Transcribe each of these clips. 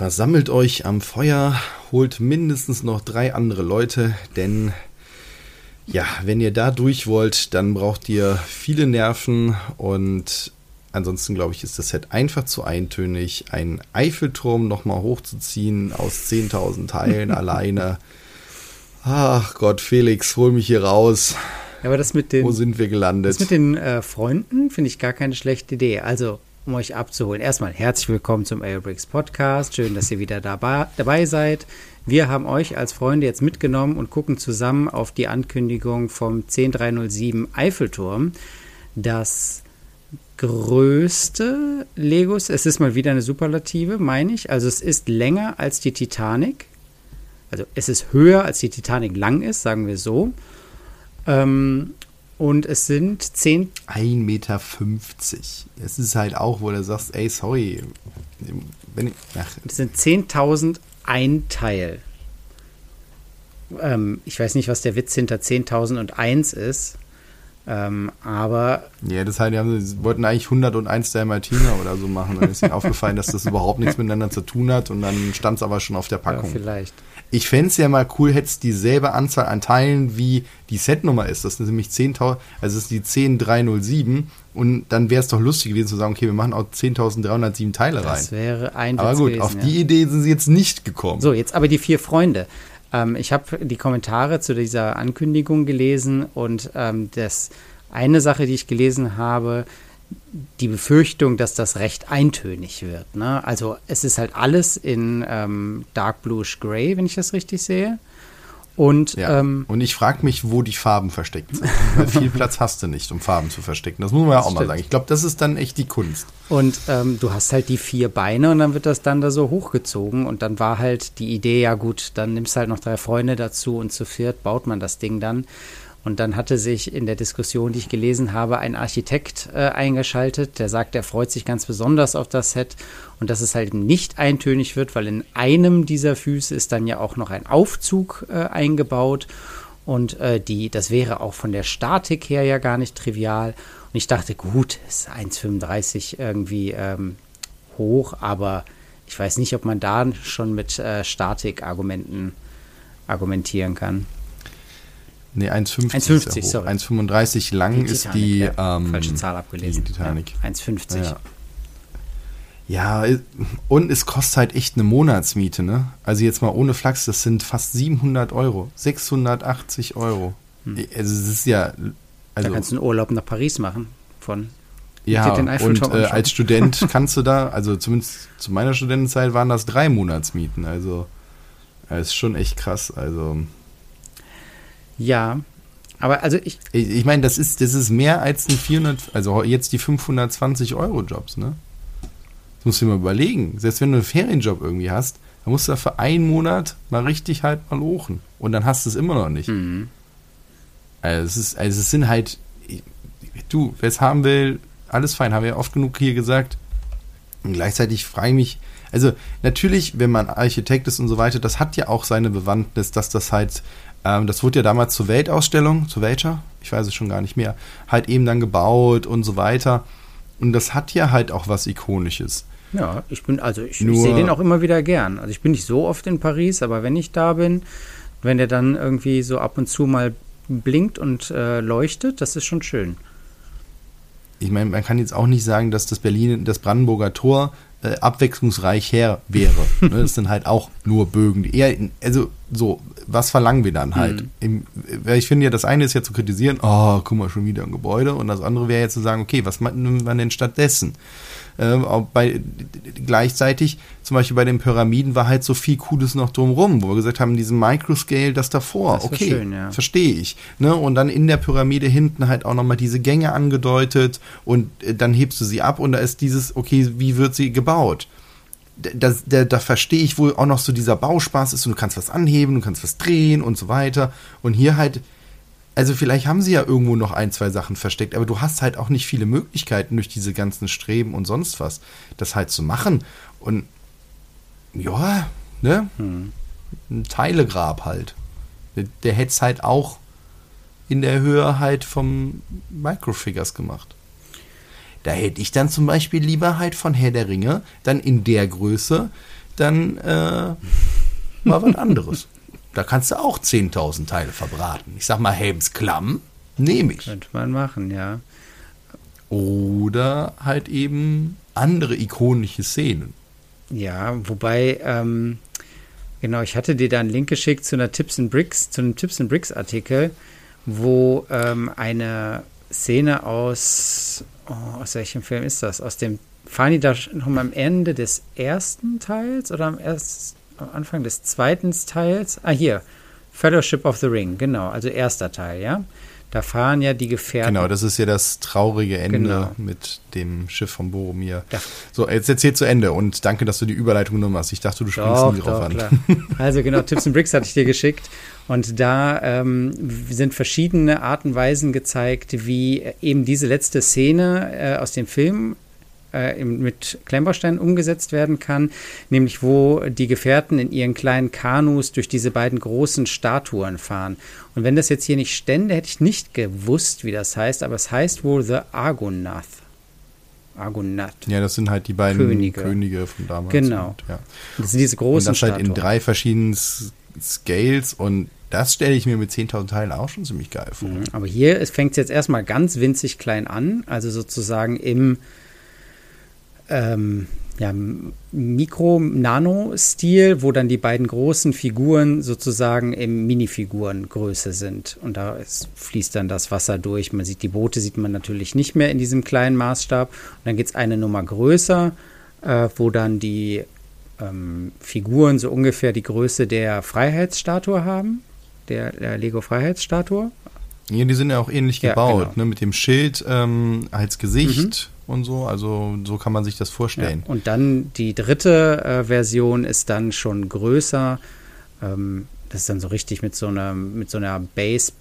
versammelt euch am Feuer, holt mindestens noch drei andere Leute, denn ja, wenn ihr da durch wollt, dann braucht ihr viele Nerven und ansonsten glaube ich, ist das Set einfach zu eintönig. Ein Eiffelturm nochmal hochzuziehen aus 10.000 Teilen alleine. Ach Gott, Felix, hol mich hier raus. Ja, aber das mit den. Wo sind wir gelandet? Das mit den äh, Freunden finde ich gar keine schlechte Idee. Also, um euch abzuholen, erstmal herzlich willkommen zum Aerobricks Podcast. Schön, dass ihr wieder dabei, dabei seid. Wir haben euch als Freunde jetzt mitgenommen und gucken zusammen auf die Ankündigung vom 10307 Eiffelturm. Das größte Legos, es ist mal wieder eine Superlative, meine ich. Also es ist länger als die Titanic. Also es ist höher als die Titanic lang ist, sagen wir so. Ähm, und es sind 10. 1,50 Meter. Es ist halt auch, wo du sagst, ey, sorry. Wenn ich, ach. Es sind 10.000 ein Teil. Ähm, ich weiß nicht, was der Witz hinter 10.001 ist. Ähm, aber. Ja, das heißt, die haben, wollten eigentlich 101 der Martina oder so machen. Dann ist ihnen aufgefallen, dass das überhaupt nichts miteinander zu tun hat und dann stand es aber schon auf der Packung. Ja, vielleicht. Ich fände es ja mal cool, hätte es dieselbe Anzahl an Teilen wie die Setnummer ist. Das sind nämlich 10.000, also es ist die 10307 und dann wäre es doch lustig gewesen zu sagen, okay, wir machen auch 10.307 Teile rein. Das wäre ein Aber gut, gewesen, auf ja. die Idee sind sie jetzt nicht gekommen. So, jetzt aber die vier Freunde. Ähm, ich habe die Kommentare zu dieser Ankündigung gelesen und ähm, das eine Sache, die ich gelesen habe, die Befürchtung, dass das recht eintönig wird. Ne? Also es ist halt alles in ähm, Dark Bluish Gray, wenn ich das richtig sehe. Und, ja. ähm, und ich frage mich, wo die Farben versteckt sind. Weil viel Platz hast du nicht, um Farben zu verstecken. Das muss man ja auch stimmt. mal sagen. Ich glaube, das ist dann echt die Kunst. Und ähm, du hast halt die vier Beine und dann wird das dann da so hochgezogen. Und dann war halt die Idee, ja gut, dann nimmst halt noch drei Freunde dazu und zu viert baut man das Ding dann. Und dann hatte sich in der Diskussion, die ich gelesen habe, ein Architekt äh, eingeschaltet, der sagt, er freut sich ganz besonders auf das Set und dass es halt nicht eintönig wird, weil in einem dieser Füße ist dann ja auch noch ein Aufzug äh, eingebaut und äh, die, das wäre auch von der Statik her ja gar nicht trivial. Und ich dachte, gut, ist 1,35 irgendwie ähm, hoch, aber ich weiß nicht, ob man da schon mit äh, Statikargumenten argumentieren kann. Nee, 1,50 sorry. 1,35 lang die ist die. Ja, ähm, falsche Zahl abgelesen. Die Titanic. Ja, 1,50. Ja. ja, und es kostet halt echt eine Monatsmiete, ne? Also jetzt mal ohne Flachs, das sind fast 700 Euro. 680 Euro. Hm. Also es ist ja. Also, da kannst du einen Urlaub nach Paris machen. Von. Ja, und äh, als Student kannst du da, also zumindest zu meiner Studentenzeit waren das drei Monatsmieten. Also, das ist schon echt krass. Also. Ja, aber also ich. Ich, ich meine, das ist, das ist mehr als ein 400, also jetzt die 520 Euro Jobs, ne? Das musst du dir mal überlegen. Selbst wenn du einen Ferienjob irgendwie hast, dann musst du da für einen Monat mal richtig halt mal lochen. Und dann hast du es immer noch nicht. Mhm. Also es ist, also es sind halt, du, wer es haben will, alles fein, haben wir ja oft genug hier gesagt. Und gleichzeitig frage ich mich, also natürlich, wenn man Architekt ist und so weiter, das hat ja auch seine Bewandtnis, dass das halt ähm, das wurde ja damals zur Weltausstellung, zur Welcher, ich weiß es schon gar nicht mehr, halt eben dann gebaut und so weiter. Und das hat ja halt auch was Ikonisches. Ja, ich bin, also ich, ich sehe den auch immer wieder gern. Also ich bin nicht so oft in Paris, aber wenn ich da bin, wenn der dann irgendwie so ab und zu mal blinkt und äh, leuchtet, das ist schon schön. Ich meine, man kann jetzt auch nicht sagen, dass das Berlin, das Brandenburger Tor äh, abwechslungsreich her wäre. ne? Das sind halt auch nur Bögen. Eher, also so, was verlangen wir dann halt? Mhm. Im, ich finde ja, das eine ist ja zu kritisieren, oh, guck mal, schon wieder ein Gebäude. Und das andere wäre ja zu sagen, okay, was nimmt man denn stattdessen? Ähm, bei, gleichzeitig, zum Beispiel bei den Pyramiden, war halt so viel Cooles noch drumrum, wo wir gesagt haben, diesen Microscale, das davor, das okay, schön, ja. verstehe ich. Ne? Und dann in der Pyramide hinten halt auch nochmal diese Gänge angedeutet und äh, dann hebst du sie ab und da ist dieses, okay, wie wird sie gebaut? Da, da, da verstehe ich wohl auch noch so dieser Bauspaß ist und du kannst was anheben, du kannst was drehen und so weiter. Und hier halt also vielleicht haben sie ja irgendwo noch ein, zwei Sachen versteckt, aber du hast halt auch nicht viele Möglichkeiten durch diese ganzen Streben und sonst was, das halt zu machen. Und ja, ne? Hm. Ein Teilegrab halt. Der, der hätte es halt auch in der Höhe halt vom Microfigures gemacht. Da hätte ich dann zum Beispiel lieber halt von Herr der Ringe dann in der Größe dann äh, mal was anderes. Da kannst du auch 10.000 Teile verbraten. Ich sag mal, Helms Klamm nehme ich. Könnte man machen, ja. Oder halt eben andere ikonische Szenen. Ja, wobei, ähm, genau, ich hatte dir da einen Link geschickt zu einer Tips and Bricks, zu einem Tips and Bricks Artikel, wo ähm, eine Szene aus, oh, aus welchem Film ist das? Aus dem, fahren die da mal am Ende des ersten Teils oder am, erst, am Anfang des zweiten Teils? Ah, hier, Fellowship of the Ring, genau, also erster Teil, ja. Da fahren ja die Gefährten. Genau, das ist ja das traurige Ende Genau. mit dem Schiff von Boromir. Ja. So, jetzt erzähl zu Ende und danke, dass du die Überleitung genommen hast. Ich dachte, du springst Doch, nie drauf doch, an. klar. Also genau, Tips and Bricks hatte ich dir geschickt. Und da ähm, sind verschiedene Arten und Weisen gezeigt, wie eben diese letzte Szene äh, aus dem Film äh, mit Klemmbaustein umgesetzt werden kann, nämlich wo die Gefährten in ihren kleinen Kanus durch diese beiden großen Statuen fahren. Und wenn das jetzt hier nicht stände, hätte ich nicht gewusst, wie das heißt, aber es heißt wohl The Argonath. Argonath. Ja, das sind halt die beiden Könige. Könige, von damals. Genau. Und, ja. Das sind diese und großen das halt in Statuen. drei verschiedenen Scales und das stelle ich mir mit 10.000 Teilen auch schon ziemlich geil vor. Mhm, Aber hier fängt es jetzt erstmal ganz winzig klein an, also sozusagen im ähm, ja, Mikro-Nano-Stil, wo dann die beiden großen Figuren sozusagen im Minifigurengröße sind. Und da ist, fließt dann das Wasser durch. Man sieht die Boote, sieht man natürlich nicht mehr in diesem kleinen Maßstab. Und dann geht es eine Nummer größer, äh, wo dann die ähm, Figuren so ungefähr die Größe der Freiheitsstatue haben, der, der Lego-Freiheitsstatue. Ja, die sind ja auch ähnlich Ja, gebaut, genau. ne? Mit dem Schild ähm, als Gesicht und so. Also so kann man sich das Ja. vorstellen. Und dann die dritte äh, Version ist dann schon größer. Ähm, das ist dann so richtig mit so einer, mit so einer Base,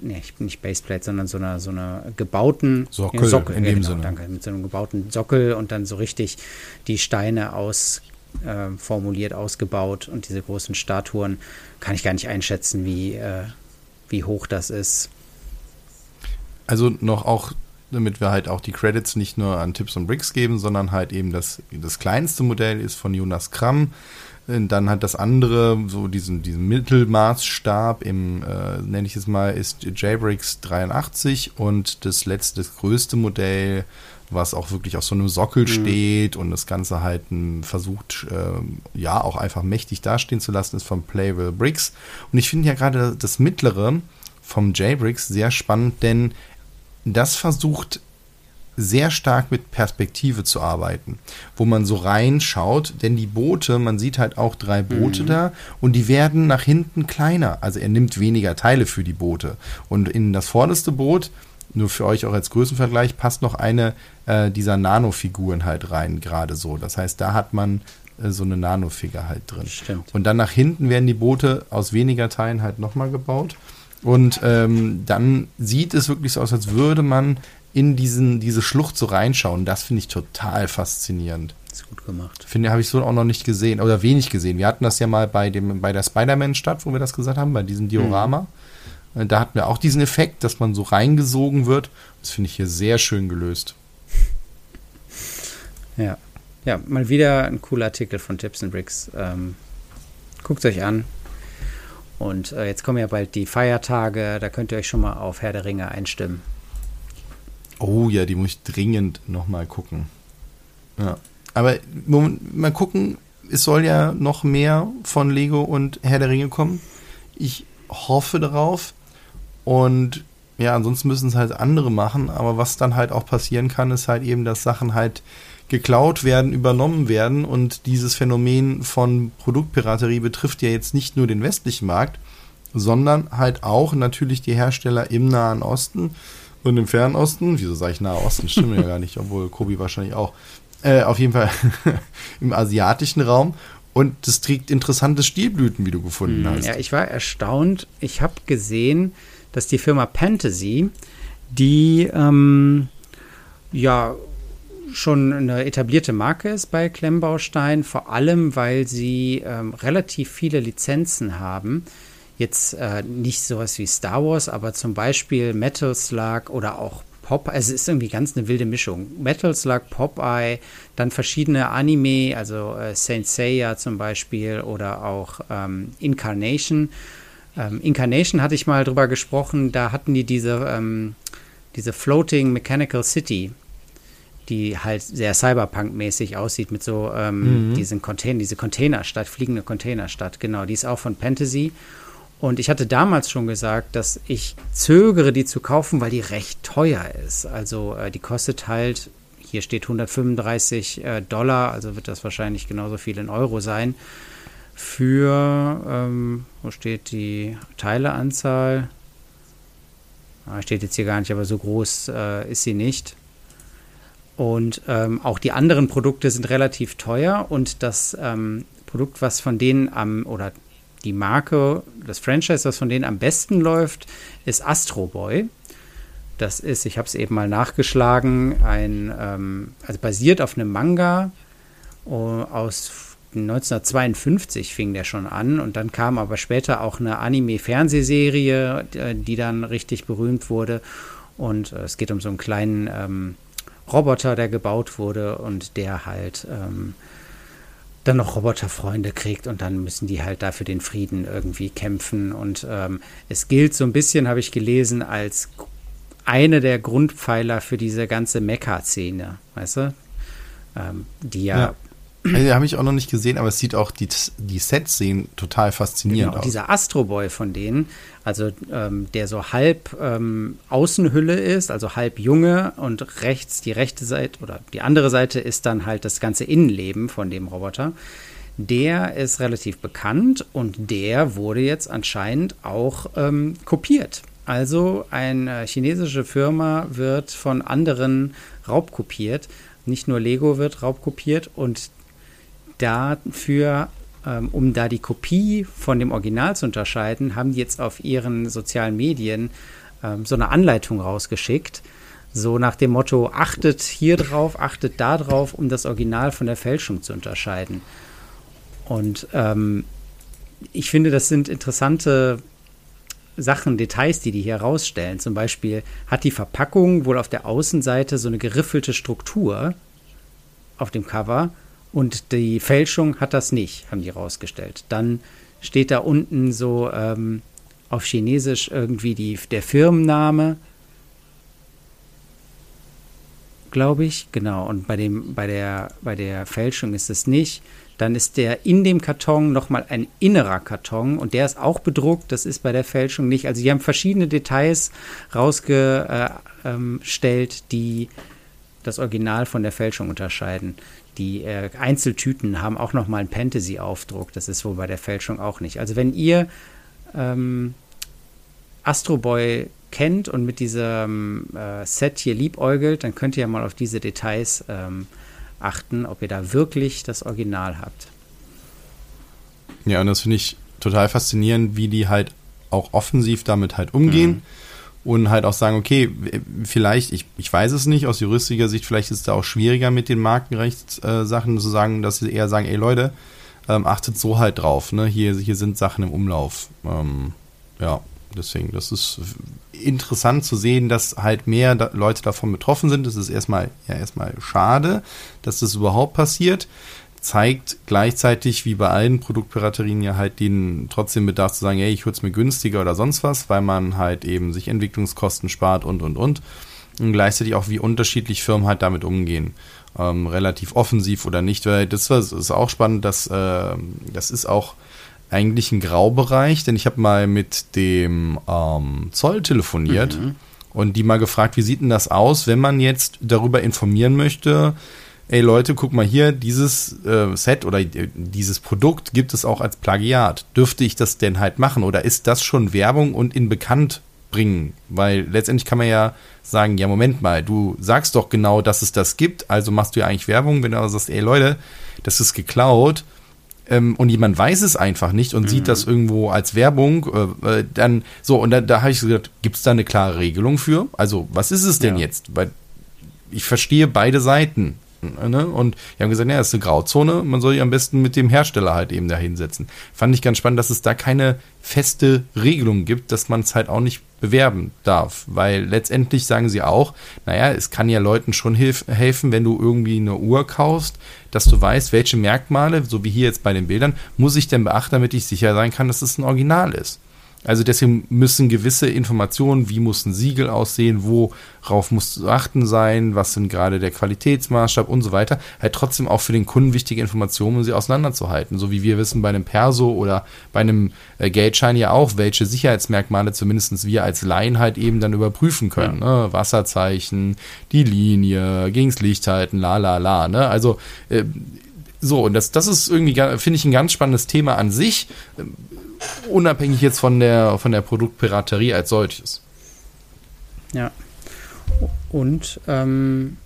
nee, nicht Baseplate, sondern so einer, so einer gebauten Sockel, Sockel in ja, dem genau, Sinne. Danke, mit so einem gebauten Sockel und dann so richtig die Steine aus äh, formuliert, ausgebaut und diese großen Statuen kann ich gar nicht einschätzen, wie, äh, wie hoch das ist. Also noch auch, damit wir halt auch die Credits nicht nur an Tips und Bricks geben, sondern halt eben das, das kleinste Modell ist von Jonas Kramm. Und Dann hat das andere, so diesen, diesen Mittelmaßstab im, äh, nenne ich es mal, ist JBricks 83 und das letzte, das größte Modell, was auch wirklich auf so einem Sockel steht und das Ganze halt ähm, versucht, ähm, ja, auch einfach mächtig dastehen zu lassen, ist von Playville Bricks. Und ich finde ja gerade das mittlere vom JBricks sehr spannend, denn das versucht sehr stark mit Perspektive zu arbeiten, wo man so reinschaut, denn die Boote, man sieht halt auch drei Boote da und die werden nach hinten kleiner. Also er nimmt weniger Teile für die Boote. Und in das vorderste Boot, nur für euch auch als Größenvergleich, passt noch eine äh, dieser Nanofiguren halt rein, gerade so. Das heißt, da hat man äh, so eine Nanofigur halt drin. Stimmt. Und dann nach hinten werden die Boote aus weniger Teilen halt nochmal gebaut. Und ähm, dann sieht es wirklich so aus, als würde man in diesen, diese Schlucht so reinschauen. Das finde ich total faszinierend. Ist gut gemacht. Finde, habe ich so auch noch nicht gesehen oder wenig gesehen. Wir hatten das ja mal bei dem, bei der Spider-Man-Stadt, wo wir das gesagt haben, bei diesem Diorama. Äh, Da hatten wir auch diesen Effekt, dass man so reingesogen wird. Das finde ich hier sehr schön gelöst. Ja. Ja, mal wieder ein cooler Artikel von Tips and Bricks. Ähm, Guckt euch an. Und äh, jetzt kommen ja bald die Feiertage, da könnt ihr euch schon mal auf Herr der Ringe einstimmen. Oh ja, die muss ich dringend nochmal gucken. Ja. Aber Moment, mal gucken, es soll ja noch mehr von Lego und Herr der Ringe kommen. Ich hoffe darauf. Und ja, ansonsten müssen es halt andere machen. Aber was dann halt auch passieren kann, ist halt eben, dass Sachen halt geklaut werden, übernommen werden. Und dieses Phänomen von Produktpiraterie betrifft ja jetzt nicht nur den westlichen Markt, sondern halt auch natürlich die Hersteller im Nahen Osten und im Fernen Osten. Wieso sage ich Nahe Osten? Stimmt ja gar nicht, obwohl Kobi wahrscheinlich auch. Äh, auf jeden Fall im asiatischen Raum. Und das trägt interessante Stilblüten, wie du gefunden hast. Hm, Ja, ich war erstaunt. Ich habe gesehen, dass die Firma Fantasy, die ähm, ja schon eine etablierte Marke ist bei Klemmbaustein, vor allem weil sie ähm, relativ viele Lizenzen haben. Jetzt äh, nicht sowas wie Star Wars, aber zum Beispiel Metal Slug oder auch Pop, also es ist irgendwie ganz eine wilde Mischung. Metal Slug, Popeye, dann verschiedene Anime, also äh, Saint Seiya zum Beispiel oder auch ähm, Incarnation. Ähm, Incarnation hatte ich mal drüber gesprochen, da hatten die diese, ähm, diese Floating Mechanical City, die halt sehr Cyberpunk-mäßig aussieht mit so ähm, mhm. diesen Container, diese Containerstadt, fliegende Containerstadt, genau, die ist auch von Fantasy. Und ich hatte damals schon gesagt, dass ich zögere, die zu kaufen, weil die recht teuer ist. Also äh, die kostet halt, hier steht 135 äh, Dollar, also wird das wahrscheinlich genauso viel in Euro sein. Für, ähm, wo steht die Teileanzahl? Ah, steht jetzt hier gar nicht, aber so groß äh, ist sie nicht. Und ähm, auch die anderen Produkte sind relativ teuer und das ähm, Produkt, was von denen am, oder die Marke, das Franchise, was von denen am besten läuft, ist Astro Boy. Das ist, ich habe es eben mal nachgeschlagen, ein, ähm, also basiert auf einem Manga uh, aus 1952 fing der schon an und dann kam aber später auch eine Anime-Fernsehserie, die dann richtig berühmt wurde. Und äh, es geht um so einen kleinen ähm, Roboter, der gebaut wurde und der halt ähm, dann noch Roboterfreunde kriegt und dann müssen die halt dafür den Frieden irgendwie kämpfen. Und ähm, es gilt so ein bisschen, habe ich gelesen, als eine der Grundpfeiler für diese ganze Mecha-Szene, weißt du? Ähm, die ja, ja. Also, habe ich auch noch nicht gesehen, aber es sieht auch, die, die Sets sehen total faszinierend genau, aus. Dieser Astro Boy von denen, also ähm, der so halb ähm, Außenhülle ist, also halb Junge und rechts die rechte Seite oder die andere Seite ist dann halt das ganze Innenleben von dem Roboter. Der ist relativ bekannt und der wurde jetzt anscheinend auch ähm, kopiert. Also eine chinesische Firma wird von anderen raubkopiert. Nicht nur Lego wird raubkopiert und dafür, ähm, um da die Kopie von dem Original zu unterscheiden, haben die jetzt auf ihren sozialen Medien ähm, so eine Anleitung rausgeschickt. So nach dem Motto, achtet hier drauf, achtet da drauf, um das Original von der Fälschung zu unterscheiden. Und ähm, ich finde, das sind interessante Sachen, Details, die die hier rausstellen. Zum Beispiel hat die Verpackung wohl auf der Außenseite so eine geriffelte Struktur auf dem Cover und die Fälschung hat das nicht, haben die rausgestellt. Dann steht da unten so ähm, auf Chinesisch irgendwie die, der Firmenname, glaube ich. Genau. Und bei, dem, bei, der, bei der Fälschung ist es nicht. Dann ist der in dem Karton nochmal ein innerer Karton und der ist auch bedruckt. Das ist bei der Fälschung nicht. Also, die haben verschiedene Details rausgestellt, die das Original von der Fälschung unterscheiden. Die äh, Einzeltüten haben auch nochmal einen Fantasy-Aufdruck. Das ist wohl bei der Fälschung auch nicht. Also wenn ihr ähm, Astro Boy kennt und mit diesem äh, Set hier liebäugelt, dann könnt ihr ja mal auf diese Details ähm, achten, ob ihr da wirklich das Original habt. Ja, und das finde ich total faszinierend, wie die halt auch offensiv damit halt umgehen. Mhm und halt auch sagen, okay, vielleicht, ich, ich weiß es nicht, aus juristischer Sicht, vielleicht ist es da auch schwieriger mit den Markenrechtssachen äh, zu sagen, dass sie eher sagen, ey Leute, ähm, achtet so halt drauf, ne? Hier, hier sind Sachen im Umlauf. Ähm, ja, deswegen, das ist interessant zu sehen, dass halt mehr da Leute davon betroffen sind. Das ist erstmal, ja, erstmal schade, dass das überhaupt passiert zeigt gleichzeitig, wie bei allen Produktpiraterien, ja halt den trotzdem Bedarf zu sagen, hey, ich hole es mir günstiger oder sonst was, weil man halt eben sich Entwicklungskosten spart und, und, und. Und gleichzeitig auch, wie unterschiedlich Firmen halt damit umgehen. Ähm, relativ offensiv oder nicht, weil das ist auch spannend, dass äh, das ist auch eigentlich ein Graubereich, denn ich habe mal mit dem ähm, Zoll telefoniert mhm. und die mal gefragt, wie sieht denn das aus, wenn man jetzt darüber informieren möchte, ey Leute, guck mal hier, dieses äh, Set oder äh, dieses Produkt gibt es auch als Plagiat. Dürfte ich das denn halt machen oder ist das schon Werbung und in bekannt bringen? Weil letztendlich kann man ja sagen, ja Moment mal, du sagst doch genau, dass es das gibt, also machst du ja eigentlich Werbung, wenn du aber sagst, ey Leute, das ist geklaut, ähm, und jemand weiß es einfach nicht und mhm. sieht das irgendwo als Werbung, äh, äh dann so, und da, da habe ich gesagt, gibt es da eine klare Regelung für? Also, was ist es denn ja. jetzt? Weil ich verstehe beide Seiten Ne? Und die haben gesagt, ja, das ist eine Grauzone, man soll sich am besten mit dem Hersteller halt eben da hinsetzen. Fand ich ganz spannend, dass es da keine feste Regelung gibt, dass man es halt auch nicht bewerben darf. Weil letztendlich sagen sie auch, naja, es kann ja Leuten schon hilf helfen, wenn du irgendwie eine Uhr kaufst, dass du weißt, welche Merkmale, so wie hier jetzt bei den Bildern, muss ich denn beachten, damit ich sicher sein kann, dass es ein Original ist. Also deswegen müssen gewisse Informationen, wie muss ein Siegel aussehen, worauf muss zu achten sein, was sind gerade der Qualitätsmaßstab und so weiter, halt trotzdem auch für den Kunden wichtige Informationen, um sie auseinanderzuhalten. So wie wir wissen bei einem Perso oder bei einem äh, Geldschein ja auch, welche Sicherheitsmerkmale zumindest wir als Laien halt eben dann überprüfen können. Ja. Ne? Wasserzeichen, die Linie, gegens Licht halten, la la la. Ne? Also äh, so, und das, das ist irgendwie, finde ich, ein ganz spannendes Thema an sich unabhängig jetzt von der, von der Produktpiraterie als solches. Ja. Und ähm,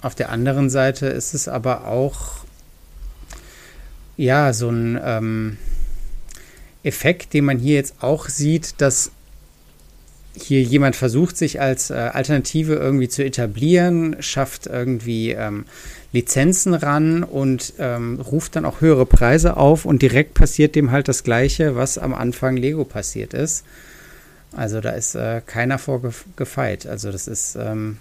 auf der anderen Seite ist es aber auch ja so ein ähm, Effekt, den man hier jetzt auch sieht, dass hier jemand versucht, sich als äh, Alternative irgendwie zu etablieren, schafft irgendwie ähm, Lizenzen ran und ähm, ruft dann auch höhere Preise auf und direkt passiert dem halt das Gleiche, was am Anfang Lego passiert ist. Also da ist äh, keiner vorgefeit. Also das ist. Ähm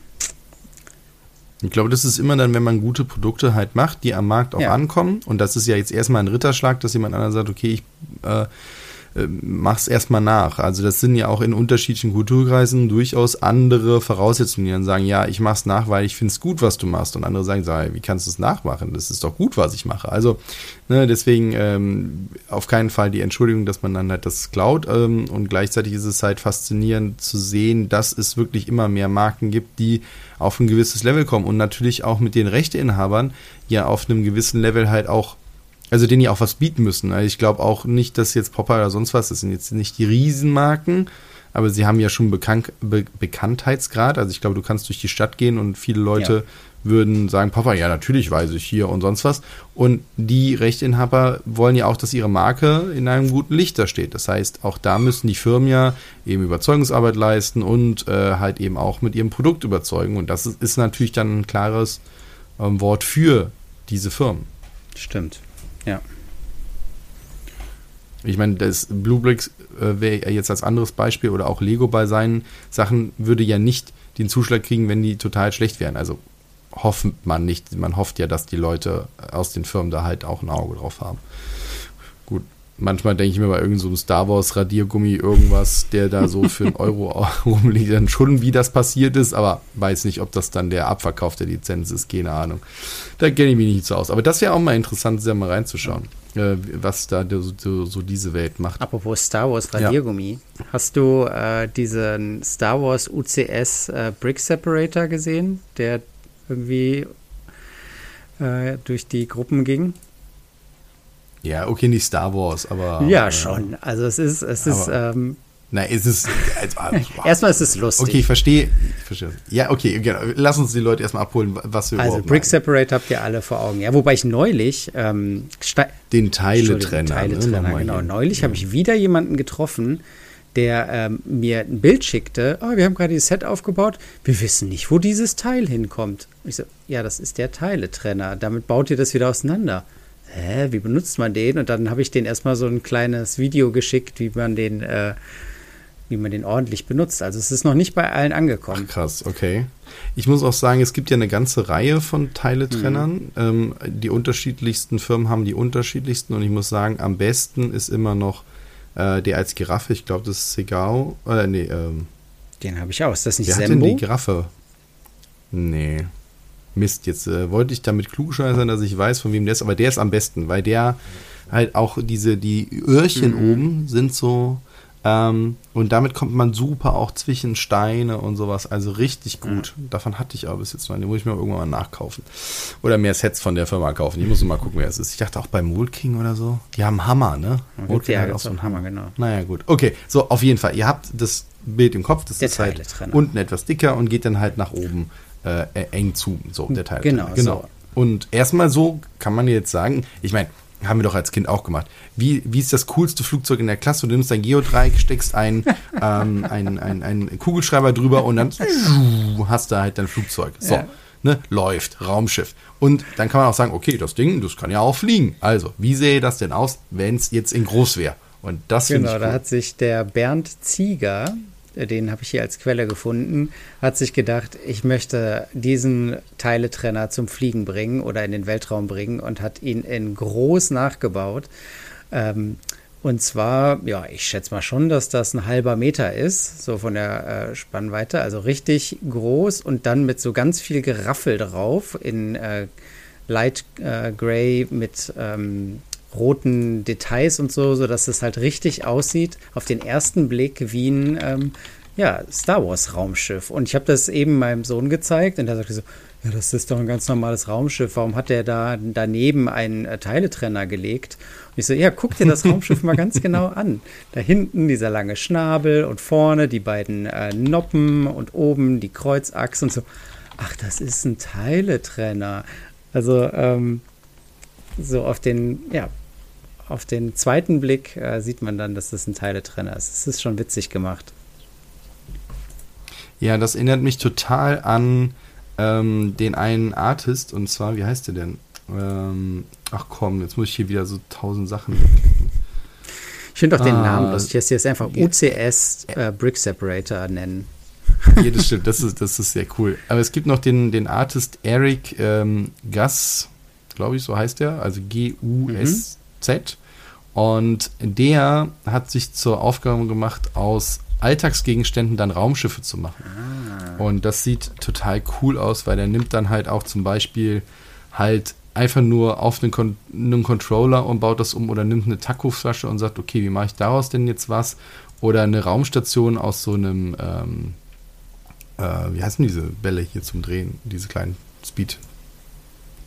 ich glaube, das ist immer dann, wenn man gute Produkte halt macht, die am Markt auch ja. ankommen. Und das ist ja jetzt erstmal ein Ritterschlag, dass jemand anderes sagt, okay, ich äh, mach's erstmal nach. Also das sind ja auch in unterschiedlichen Kulturkreisen durchaus andere Voraussetzungen, die dann sagen, ja, ich mach's nach, weil ich find's gut, was du machst. Und andere sagen, sag, wie kannst du es nachmachen? Das ist doch gut, was ich mache. Also ne, deswegen ähm, auf keinen Fall die Entschuldigung, dass man dann halt das klaut. Ähm, und gleichzeitig ist es halt faszinierend zu sehen, dass es wirklich immer mehr Marken gibt, die auf ein gewisses Level kommen und natürlich auch mit den Rechteinhabern ja auf einem gewissen Level halt auch also denen ja auch was bieten müssen. Also ich glaube auch nicht, dass jetzt Popper oder sonst was, das sind jetzt nicht die Riesenmarken, aber sie haben ja schon Bekannt, Be Bekanntheitsgrad. Also ich glaube, du kannst durch die Stadt gehen und viele Leute ja. würden sagen, Popper, ja, natürlich weiß ich hier und sonst was. Und die Rechteinhaber wollen ja auch, dass ihre Marke in einem guten Licht da steht. Das heißt, auch da müssen die Firmen ja eben Überzeugungsarbeit leisten und äh, halt eben auch mit ihrem Produkt überzeugen. Und das ist, ist natürlich dann ein klares ähm, Wort für diese Firmen. Stimmt. Ja. Ich meine, das Bluebricks äh, wäre jetzt als anderes Beispiel oder auch Lego bei seinen Sachen würde ja nicht den Zuschlag kriegen, wenn die total schlecht wären. Also hofft man nicht. Man hofft ja, dass die Leute aus den Firmen da halt auch ein Auge drauf haben. Manchmal denke ich mir bei irgendeinem so Star Wars Radiergummi irgendwas, der da so für einen Euro rumliegt, dann schon, wie das passiert ist, aber weiß nicht, ob das dann der Abverkauf der Lizenz ist, keine Ahnung. Da kenne ich mich nicht so aus. Aber das wäre auch mal interessant, sehr mal reinzuschauen, äh, was da so, so, diese Welt macht. Apropos Star Wars Radiergummi, ja. hast du äh, diesen Star Wars UCS äh, Brick Separator gesehen, der irgendwie äh, durch die Gruppen ging? Ja, okay, nicht Star Wars, aber. Ja, äh, schon. Also es ist, es ist. Ähm, Nein, es ist. Also, also erstmal ist es lustig. Okay, ich verstehe. Ich verstehe. Ja, okay, genau. Lass uns die Leute erstmal abholen, was wir Also Brick Separator habt ihr alle vor Augen. Ja, wobei ich neulich ähm, den Teiletrenner. Teiletrenner, ne, genau. Neulich ja. habe ich wieder jemanden getroffen, der ähm, mir ein Bild schickte. Oh, wir haben gerade dieses Set aufgebaut. Wir wissen nicht, wo dieses Teil hinkommt. Ich so, ja, das ist der Teiletrenner. Damit baut ihr das wieder auseinander hä, wie benutzt man den? Und dann habe ich den erstmal so ein kleines Video geschickt, wie man den, äh, wie man den ordentlich benutzt. Also es ist noch nicht bei allen angekommen. Ach, krass, okay. Ich muss auch sagen, es gibt ja eine ganze Reihe von Teiletrennern. Mhm. Ähm, die unterschiedlichsten Firmen haben die unterschiedlichsten und ich muss sagen, am besten ist immer noch äh, der als Giraffe. Ich glaube, das ist Segao. Äh, nee, ähm, den habe ich auch. Ist das nicht Wer Sembo? Hat denn die Giraffe? Nee. Mist, jetzt äh, wollte ich damit klugscheißern, dass ich weiß, von wem der ist, aber der ist am besten, weil der halt auch diese, die Öhrchen mhm. oben sind so, ähm, und damit kommt man super auch zwischen Steine und sowas, also richtig gut. Mhm. Davon hatte ich aber bis jetzt noch, den muss ich mir irgendwann mal nachkaufen. Oder mehr Sets von der Firma kaufen. Ich muss mal gucken, wer es ist. Ich dachte auch bei Mold King oder so. Die haben Hammer, ne? Mold King hat auch so einen Hammer, genau. Naja, gut. Okay, so auf jeden Fall. Ihr habt das Bild im Kopf, das der ist halt unten etwas dicker und geht dann halt nach oben äh, eng zu, so der Teil. Genau, genau. So. Und erstmal so kann man jetzt sagen, ich meine, haben wir doch als Kind auch gemacht. Wie, wie ist das coolste Flugzeug in der Klasse? Du nimmst dein Geodreieck, steckst ein, ähm, ein, ein, ein Kugelschreiber drüber und dann hast du halt dein Flugzeug. So. Ja. ne, läuft, Raumschiff. Und dann kann man auch sagen, okay, das Ding, das kann ja auch fliegen. Also, wie sähe das denn aus, wenn es jetzt in groß wäre? Und das Genau, ich cool. da hat sich der Bernd Zieger, äh, den habe ich hier als Quelle gefunden, hat sich gedacht, ich möchte diesen Teiletrenner zum Fliegen bringen oder in den Weltraum bringen und hat ihn in groß nachgebaut. Ähm, und zwar, ja, ich schätze mal schon, dass das ein halber Meter ist, so von der äh, Spannweite, also richtig groß und dann mit so ganz viel Geraffel drauf in äh, Light äh, Gray mit ähm, roten Details und so, sodass es halt richtig aussieht auf den ersten Blick wie ein ähm, ja, Star Wars Raumschiff. Und ich habe das eben meinem Sohn gezeigt und der sagte so, ja, das ist doch ein ganz normales Raumschiff. Warum hat der da daneben einen äh, Teiletrenner gelegt? Und ich so, ja, guck dir das Raumschiff mal ganz genau an. Da hinten dieser lange Schnabel und vorne die beiden äh, Noppen und oben die Kreuzachse und so. Ach, das ist ein Teiletrenner. Also, ähm, so auf den, ja, auf den zweiten Blick äh, sieht man dann, dass das ein Teiletrenner ist. Es ist schon witzig gemacht. Ja, das erinnert mich total an ähm, den einen Artist, und zwar, wie heißt der denn? Ähm, ach komm, jetzt muss ich hier wieder so tausend Sachen wegklicken. Ich finde auch den Ah. Namen lustig, dass sie es einfach UCS äh, Brick Separator nennen. Ja, das stimmt, das ist, das ist sehr cool. Aber es gibt noch den, den Artist Eric ähm, Gass, glaube ich, so heißt er, also G-U-S-Z. Und der hat sich zur Aufgabe gemacht, aus Alltagsgegenständen dann Raumschiffe zu machen. Und das sieht total cool aus, weil der nimmt dann halt auch zum Beispiel halt einfach nur auf einen, Con einen Controller und baut das um oder nimmt eine Taco-Flasche und sagt, okay, wie mache ich daraus denn jetzt was? Oder eine Raumstation aus so einem, ähm, äh, wie heißen diese Bälle hier zum Drehen, diese kleinen Speed.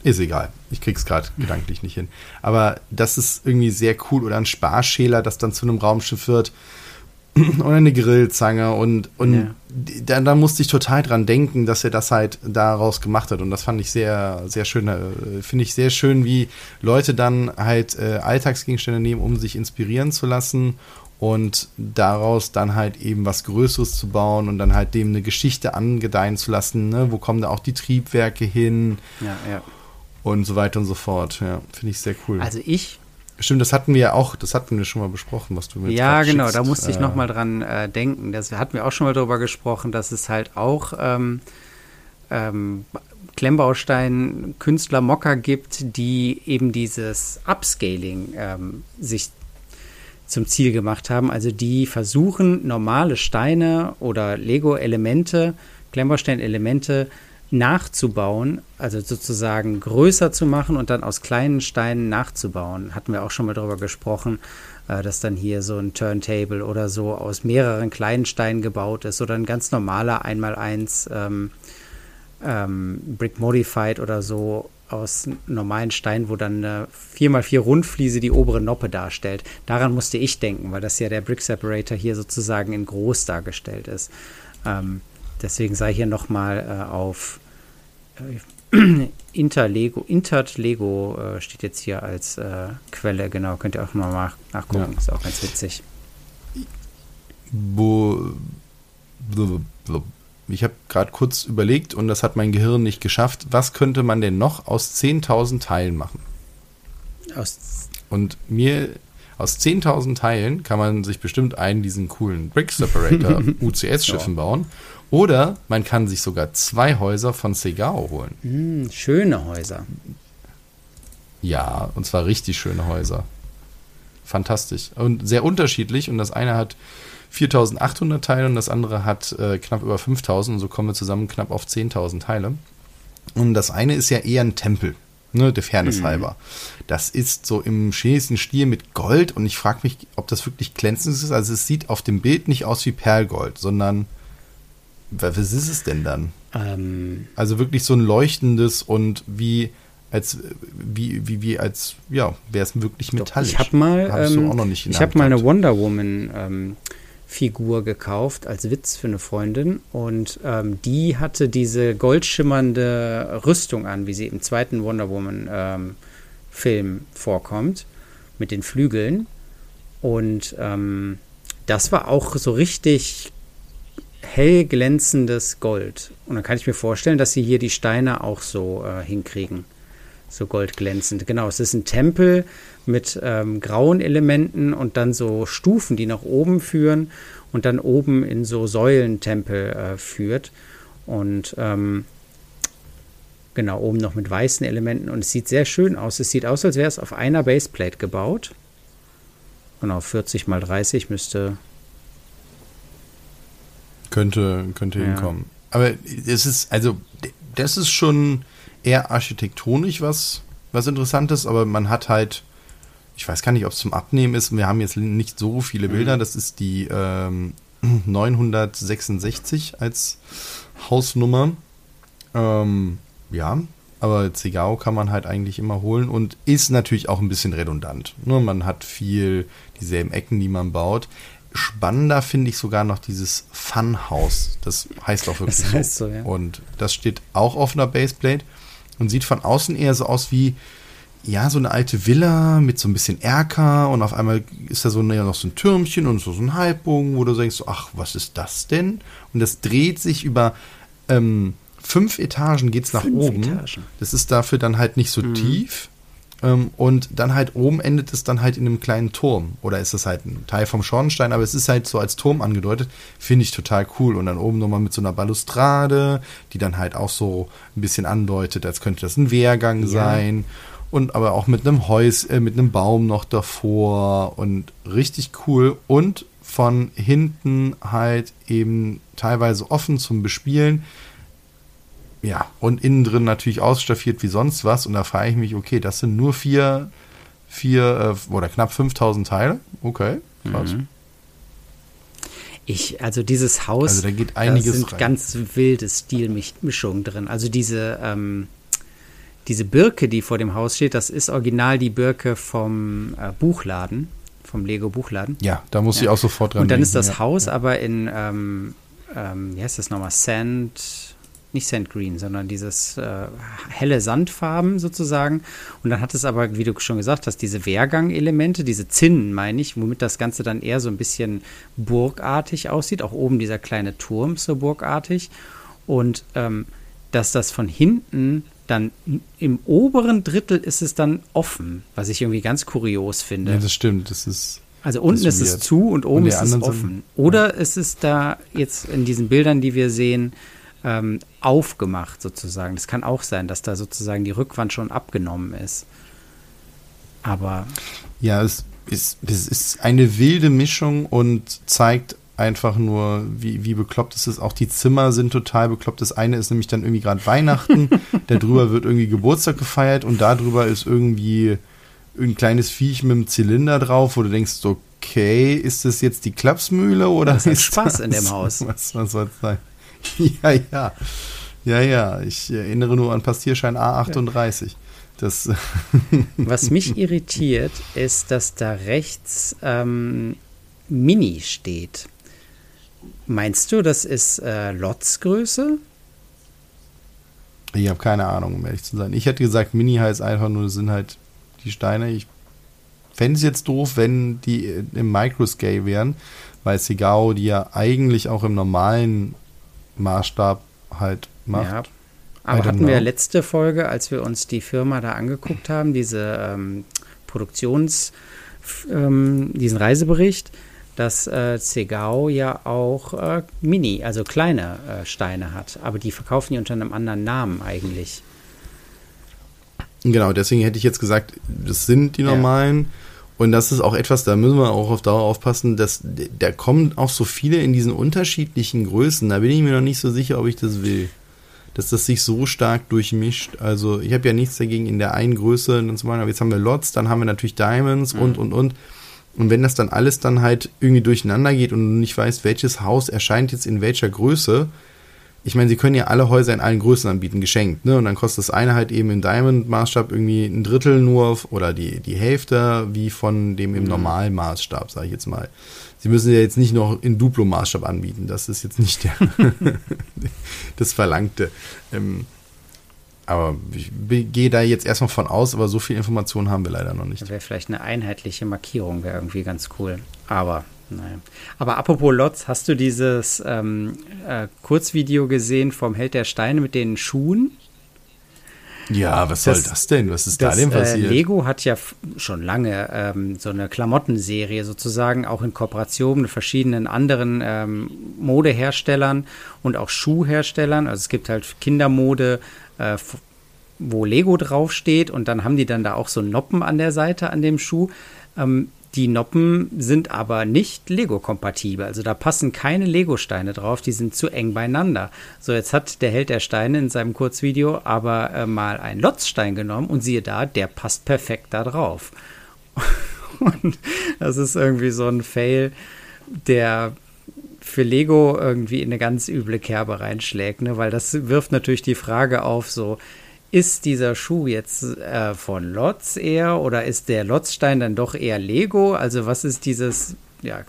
Ist egal. Ich krieg's gerade gedanklich nicht hin. Aber das ist irgendwie sehr cool. Oder ein Sparschäler, das dann zu einem Raumschiff wird. Oder eine Grillzange. Und, und Ja. da, da musste ich total dran denken, dass er das halt daraus gemacht hat. Und das fand ich sehr, sehr schön. äh, Finde ich sehr schön, wie Leute dann halt äh, Alltagsgegenstände nehmen, um sich inspirieren zu lassen und daraus dann halt eben was Größeres zu bauen und dann halt dem eine Geschichte angedeihen zu lassen. Ne? Wo kommen da auch die Triebwerke hin Ja, ja. Und so weiter und so fort. Ja, finde ich sehr cool. Also ich, Stimmt, das hatten wir ja auch, das hatten wir schon mal besprochen, was du mir ja genau, schickst. da musste ich Äh, noch mal dran äh, denken. Das hatten wir auch schon mal drüber gesprochen, dass es halt auch ähm, ähm, Klemmbaustein Künstler Mocker gibt, die eben dieses Upscaling ähm, sich zum Ziel gemacht haben. Also die versuchen, normale Steine oder Lego-Elemente, Klemmbaustein-Elemente nachzubauen, also sozusagen größer zu machen und dann aus kleinen Steinen nachzubauen. Hatten wir auch schon mal darüber gesprochen, äh, dass dann hier so ein Turntable oder so aus mehreren kleinen Steinen gebaut ist oder ein ganz normaler 1x1 ähm, ähm, Brick Modified oder so aus normalen Steinen, wo dann eine 4x4 Rundfliese die obere Noppe darstellt. Daran musste ich denken, weil das ja der Brick Separator hier sozusagen in groß dargestellt ist. Ähm, deswegen sei hier nochmal äh, auf äh, Interlego, Intert Lego äh, steht jetzt hier als äh, Quelle, genau, könnt ihr auch mal nach, nachgucken, Ja. ist auch ganz witzig. Bo ich habe gerade kurz überlegt und das hat mein Gehirn nicht geschafft. Was könnte man denn noch aus 10.000 Teilen machen? Aus, Und mir aus 10.000 Teilen kann man sich bestimmt einen diesen coolen Brick Separator UCS-Schiffen bauen. Oder man kann sich sogar zwei Häuser von Segao holen. mh, schöne Häuser. Ja, und zwar richtig schöne Häuser. Fantastisch. Und sehr unterschiedlich. Und das eine hat 4800 Teile und das andere hat äh, knapp über 5000. Und so kommen wir zusammen knapp auf 10.000 Teile. Und das eine ist ja eher ein Tempel, ne, der Fairness halber. Das ist so im chinesischen Stil mit Gold und ich frage mich, ob das wirklich glänzend ist. Also es sieht auf dem Bild nicht aus wie Perlgold, sondern was ist es denn dann? Ähm, Also wirklich so ein leuchtendes und wie als wie wie wie als ja wäre es wirklich metallisch. Ich habe mal, Hab ich so ähm, ich habe mal eine. Wonder Woman ähm, Figur gekauft als Witz für eine Freundin und ähm, die hatte diese goldschimmernde Rüstung an, wie sie im zweiten Wonder Woman ähm, Film vorkommt mit den Flügeln und ähm, das war auch so richtig hell glänzendes Gold. Und dann kann ich mir vorstellen, dass sie hier die Steine auch so äh, hinkriegen. So goldglänzend. Genau, es ist ein Tempel mit ähm, grauen Elementen und dann so Stufen, die nach oben führen und dann oben in so Säulentempel äh, führt. Und ähm, genau, oben noch mit weißen Elementen. Und es sieht sehr schön aus. Es sieht aus, als wäre es auf einer Baseplate gebaut. Genau, 40 mal 30 müsste. Könnte, könnte ja. hinkommen. Aber es ist, also, das ist schon eher architektonisch was, was Interessantes, aber man hat halt, ich weiß gar nicht, ob es zum Abnehmen ist. Wir haben jetzt nicht so viele mhm. Bilder. Das ist die ähm, 966 als Hausnummer. Ähm, ja, aber Zigao kann man halt eigentlich immer holen und ist natürlich auch ein bisschen redundant. Ne? Man hat viel dieselben Ecken, die man baut. Spannender finde ich sogar noch dieses Funhouse. Das heißt auch wirklich das heißt so. so ja. Und das steht auch auf einer Baseplate und sieht von außen eher so aus wie, ja, so eine alte Villa mit so ein bisschen Erker und auf einmal ist da so ja noch so ein Türmchen und so, so ein Halbbogen, wo du denkst, ach, was ist das denn? Und das dreht sich über ähm, fünf Etagen geht es nach oben. Etagen. Das ist dafür dann halt nicht so mhm. tief. Ähm, und dann halt oben endet es dann halt in einem kleinen Turm. Oder ist es halt ein Teil vom Schornstein, aber es ist halt so als Turm angedeutet. Finde ich total cool. Und dann oben nochmal mit so einer Balustrade, die dann halt auch so ein bisschen andeutet, als könnte das ein Wehrgang ja. sein. Und aber auch mit einem Häus, äh, mit einem Baum noch davor. Und richtig cool. Und von hinten halt eben teilweise offen zum Bespielen ja, und innen drin natürlich ausstaffiert wie sonst was. Und da frage ich mich, okay, das sind nur vier, vier äh, oder knapp 5000 Teile. Okay, krass. Mhm. Ich, also dieses Haus, also da geht einiges da sind rein. ganz wilde Stilmischungen drin. Also diese, ähm, diese Birke, die vor dem Haus steht, das ist original die Birke vom äh, Buchladen, vom Lego Buchladen. Ja, da muss ja. ich auch sofort dran Und dann denken, ist das ja. Haus ja. aber in, ähm, ähm, wie heißt das nochmal, Sand, nicht Sand Green, sondern dieses äh, helle Sandfarben sozusagen. Und dann hat es aber, wie du schon gesagt hast, diese Wehrgang-Elemente, diese Zinnen, meine ich, womit das Ganze dann eher so ein bisschen burgartig aussieht. Auch oben dieser kleine Turm so burgartig. Und ähm, dass das von hinten dann im oberen Drittel ist es dann offen, was ich irgendwie ganz kurios finde. Ja, das stimmt. Das ist. Also unten ist es zu und oben und ist es offen. Oder ja. ist es da jetzt in diesen Bildern, die wir sehen, ähm, aufgemacht sozusagen. Das kann auch sein, dass da sozusagen die Rückwand schon abgenommen ist. Aber. Ja, es ist, es ist eine wilde Mischung und zeigt einfach nur, wie, wie bekloppt es ist. Auch die Zimmer sind total bekloppt. Das eine ist nämlich dann irgendwie gerade Weihnachten, darüber wird irgendwie Geburtstag gefeiert und darüber ist irgendwie ein kleines Viech mit einem Zylinder drauf, wo du denkst, okay, ist das jetzt die Klapsmühle oder das ist Spaß das, in dem Haus? Was, was soll es sein? ja, ja. Ja, ja. Ich erinnere nur an Pastierschein A38. Das Was mich irritiert, ist, dass da rechts ähm, Mini steht. Meinst du, das ist äh, Lotsgröße? Ich habe keine Ahnung, um ehrlich zu sein. Ich hätte gesagt, Mini heißt einfach nur, das sind halt die Steine. Ich fände es jetzt doof, wenn die im Microscale wären, weil Segao die ja eigentlich auch im normalen Maßstab halt macht. Ja. Aber hatten know. wir letzte Folge, als wir uns die Firma da angeguckt haben, diese ähm, Produktions, ähm, diesen Reisebericht, dass äh, Zegao ja auch äh, Mini, also kleine äh, Steine hat. Aber die verkaufen die unter einem anderen Namen eigentlich. Genau, deswegen hätte ich jetzt gesagt, das sind die normalen. Ja. Und das ist auch etwas, da müssen wir auch auf Dauer aufpassen, dass da kommen auch so viele in diesen unterschiedlichen Größen. Da bin ich mir noch nicht so sicher, ob ich das will. Dass das sich so stark durchmischt. Also ich habe ja nichts dagegen in der einen Größe aber jetzt haben wir Lots, dann haben wir natürlich Diamonds mhm. und und und. Wenn das dann alles dann halt irgendwie durcheinander geht und du nicht weißt, welches Haus erscheint jetzt in welcher Größe, ich meine, sie können ja alle Häuser in allen Größen anbieten, geschenkt, ne? Und dann kostet das eine halt eben im Diamond-Maßstab irgendwie ein Drittel nur oder die, die Hälfte wie von dem im mhm. normalen Maßstab, sage ich jetzt mal. Sie müssen ja jetzt nicht noch in Duplo-Maßstab anbieten, das ist jetzt nicht der das Verlangte. Ähm, aber ich gehe da jetzt erstmal von aus, aber so viel Informationen haben wir leider noch nicht. Wäre vielleicht eine einheitliche Markierung, wäre irgendwie ganz cool. Aber Nein. Aber apropos Lots, hast du dieses ähm, äh, Kurzvideo gesehen vom Held der Steine mit den Schuhen? Ja, was das, soll das denn? Was ist das, da denn passiert? Äh, Lego hat ja schon lange ähm, so eine Klamottenserie sozusagen, auch in Kooperation mit verschiedenen anderen ähm, Modeherstellern und auch Schuhherstellern. Also es gibt halt Kindermode, äh, wo Lego draufsteht und dann haben die dann da auch so Noppen an der Seite an dem Schuh. Ähm, die Noppen sind aber nicht Lego-kompatibel. Also da passen keine Lego-Steine drauf, die sind zu eng beieinander. So, jetzt hat der Held der Steine in seinem Kurzvideo aber äh, mal einen Lotzstein genommen und siehe da, der passt perfekt da drauf. und das ist irgendwie so ein Fail, der für Lego irgendwie in eine ganz üble Kerbe reinschlägt, ne? weil das wirft natürlich die Frage auf, so, ist dieser Schuh jetzt äh, von Lotz eher oder ist der Lotzstein dann doch eher Lego? Also was ist dieses, ja,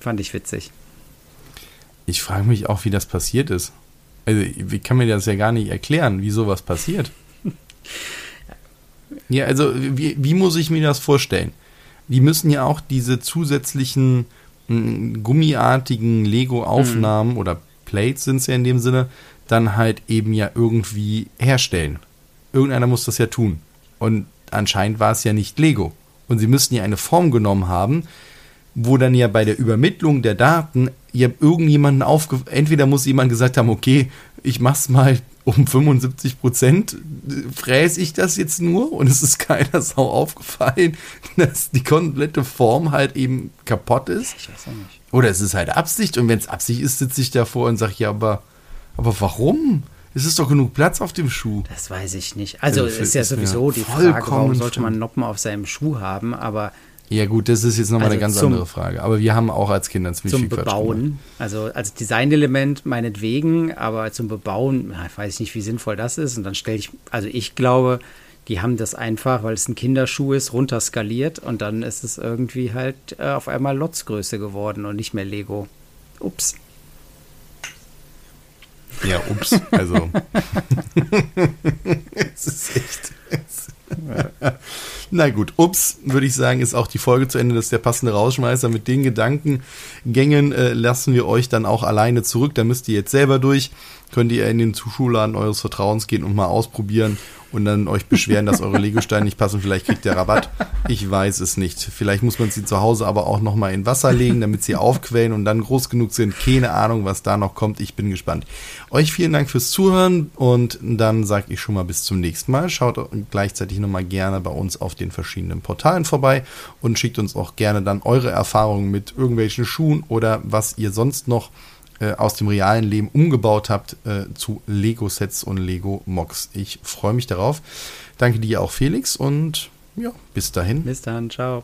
fand ich witzig. Ich frage mich auch, wie das passiert ist. Also ich kann mir das ja gar nicht erklären, wie sowas passiert. ja, also wie, wie muss ich mir das vorstellen? Die müssen ja auch diese zusätzlichen gummiartigen Lego-Aufnahmen mhm. oder Plates sind es ja in dem Sinne, dann halt eben ja irgendwie herstellen irgendeiner muss das ja tun. Und anscheinend war es ja nicht Lego. Und sie müssten ja eine Form genommen haben, wo dann ja bei der Übermittlung der Daten ja irgendjemanden aufge... Entweder muss jemand gesagt haben, okay, ich mach's mal um 75 Prozent, fräse ich das jetzt nur und es ist keiner Sau aufgefallen, dass die komplette Form halt eben kaputt ist. Ich weiß auch nicht. Oder es ist halt Absicht und wenn es Absicht ist, sitze ich davor und sage, ja, aber, aber warum? Es ist doch genug Platz auf dem Schuh. Das weiß ich nicht. Also es ist ja sowieso die Frage, warum sollte man Noppen auf seinem Schuh haben, aber ja gut, das ist jetzt nochmal also eine ganz zum, andere Frage. Aber wir haben auch als Kinder ziemlich zum viel Bebauen, also als Designelement meinetwegen, aber zum Bebauen, ich weiß nicht, wie sinnvoll das ist. Und dann stelle ich, also ich glaube, die haben das einfach, weil es ein Kinderschuh ist, runterskaliert und dann ist es irgendwie halt äh, auf einmal Lotzgröße geworden und nicht mehr Lego. Ups. Ja, ups, also. es ist echt. Na gut, ups, würde ich sagen, ist auch die Folge zu Ende. Das ist der passende Rausschmeißer. Mit den Gedankengängen äh, lassen wir euch dann auch alleine zurück. Da müsst ihr jetzt selber durch. Könnt ihr in den Zuschuladen eures Vertrauens gehen und mal ausprobieren und dann euch beschweren, dass eure Legosteine nicht passen. Vielleicht kriegt ihr Rabatt. Ich weiß es nicht. Vielleicht muss man sie zu Hause aber auch nochmal in Wasser legen, damit sie aufquellen und dann groß genug sind. Keine Ahnung, was da noch kommt. Ich bin gespannt. Euch vielen Dank fürs Zuhören und dann sage ich schon mal bis zum nächsten Mal. Schaut gleichzeitig nochmal gerne bei uns auf den verschiedenen Portalen vorbei und schickt uns auch gerne dann eure Erfahrungen mit irgendwelchen Schuhen oder was ihr sonst noch äh, aus dem realen Leben umgebaut habt äh, zu Lego-Sets und Lego-Mocs. Ich freue mich darauf. Danke dir auch, Felix, und ja, bis dahin. Bis dann, ciao.